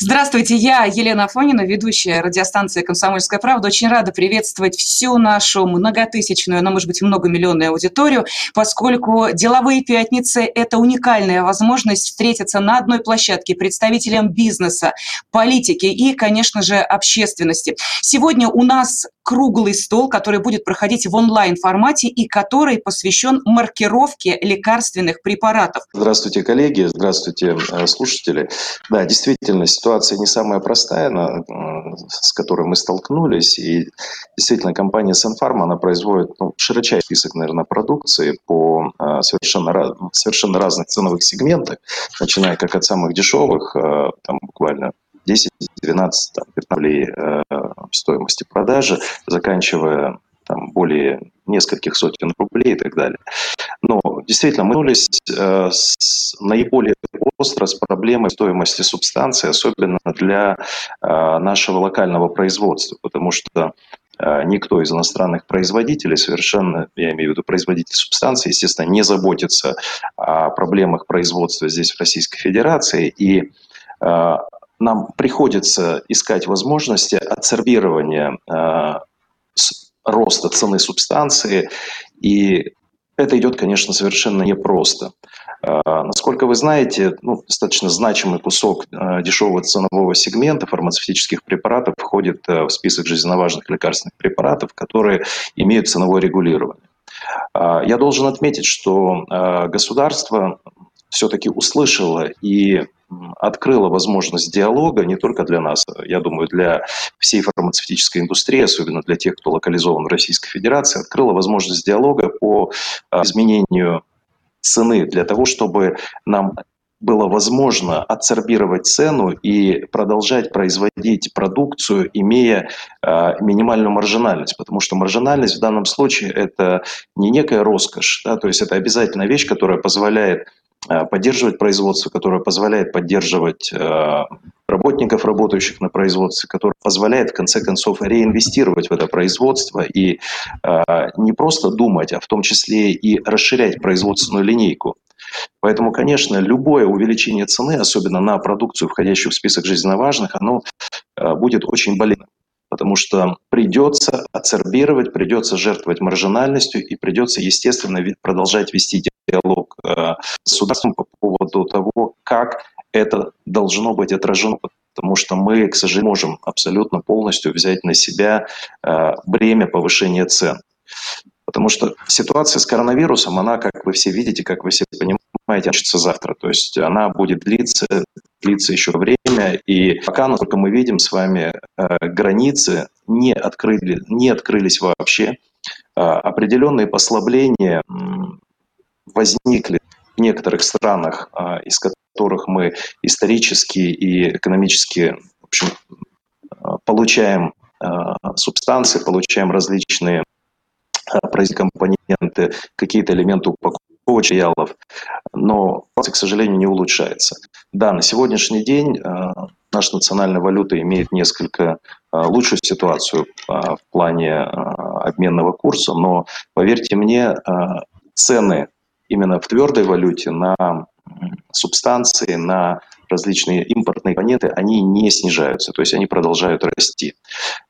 Здравствуйте, я Елена Афонина, ведущая радиостанции «Комсомольская правда». Очень рада приветствовать всю нашу многотысячную, но, может быть, многомиллионную аудиторию, поскольку деловые пятницы – это уникальная возможность встретиться на одной площадке представителям бизнеса, политики и, конечно же, общественности. Сегодня у нас круглый стол, который будет проходить в онлайн-формате и который посвящен маркировке лекарственных препаратов. Здравствуйте, коллеги, здравствуйте, э, слушатели. Да, действительно, ситуация не самая простая, э, с которой мы столкнулись. И действительно, компания Санфарма, она производит ну, широчайший список, наверное, продукции по э, совершенно, совершенно разных ценовых сегментах, начиная как от самых дешевых, там буквально 10-12 рублей э, стоимости продажи, заканчивая там, более нескольких сотен рублей и так далее. Но действительно, мы нулись э, с наиболее остро с проблемой стоимости субстанции, особенно для э, нашего локального производства, потому что э, никто из иностранных производителей совершенно, я имею в виду производитель субстанции, естественно, не заботится о проблемах производства здесь в Российской Федерации, и нам приходится искать возможности адсорбирования э, роста цены субстанции, и это идет, конечно, совершенно непросто. Э, насколько вы знаете, ну, достаточно значимый кусок э, дешевого ценового сегмента фармацевтических препаратов входит в список жизненно важных лекарственных препаратов, которые имеют ценовое регулирование. Я должен отметить, что государство все-таки услышало и открыла возможность диалога не только для нас, я думаю, для всей фармацевтической индустрии, особенно для тех, кто локализован в Российской Федерации, открыла возможность диалога по а, изменению цены для того, чтобы нам было возможно адсорбировать цену и продолжать производить продукцию, имея э, минимальную маржинальность, потому что маржинальность в данном случае это не некая роскошь, да, то есть это обязательная вещь, которая позволяет поддерживать производство, которое позволяет поддерживать э, работников, работающих на производстве, которое позволяет, в конце концов, реинвестировать в это производство и э, не просто думать, а в том числе и расширять производственную линейку. Поэтому, конечно, любое увеличение цены, особенно на продукцию, входящую в список жизненно важных, оно будет очень болезненным потому что придется ацербировать, придется жертвовать маржинальностью и придется, естественно, продолжать вести диалог э, с государством по поводу того, как это должно быть отражено, потому что мы, к сожалению, можем абсолютно полностью взять на себя э, бремя повышения цен. Потому что ситуация с коронавирусом, она, как вы все видите, как вы все понимаете, начнется завтра. То есть она будет длиться, длиться еще время. И пока, насколько мы видим с вами, э, границы не, открыли, не открылись вообще. Определенные послабления возникли в некоторых странах, а, из которых мы исторически и экономически в общем, получаем субстанции, получаем различные компоненты, какие-то элементы упаковки материалов, но к сожалению, не улучшается. Да, на сегодняшний день наша национальная валюта имеет несколько лучшую ситуацию в плане обменного курса, но поверьте мне, цены именно в твердой валюте на субстанции, на различные импортные компоненты, они не снижаются, то есть они продолжают расти.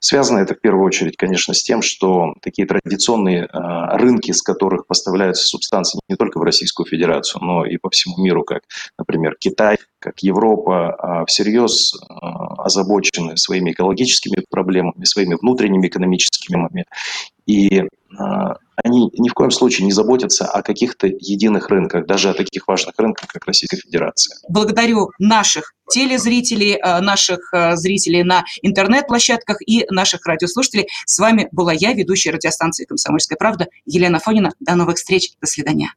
Связано это в первую очередь, конечно, с тем, что такие традиционные э, рынки, с которых поставляются субстанции не только в Российскую Федерацию, но и по всему миру, как, например, Китай, как Европа, э, всерьез э, озабочены своими экологическими проблемами, своими внутренними экономическими. И они ни в коем случае не заботятся о каких-то единых рынках, даже о таких важных рынках, как Российская Федерация. Благодарю наших телезрителей, э, наших э, зрителей на интернет-площадках и наших радиослушателей. С вами была я, ведущая радиостанции «Комсомольская правда» Елена Фонина. До новых встреч. До свидания.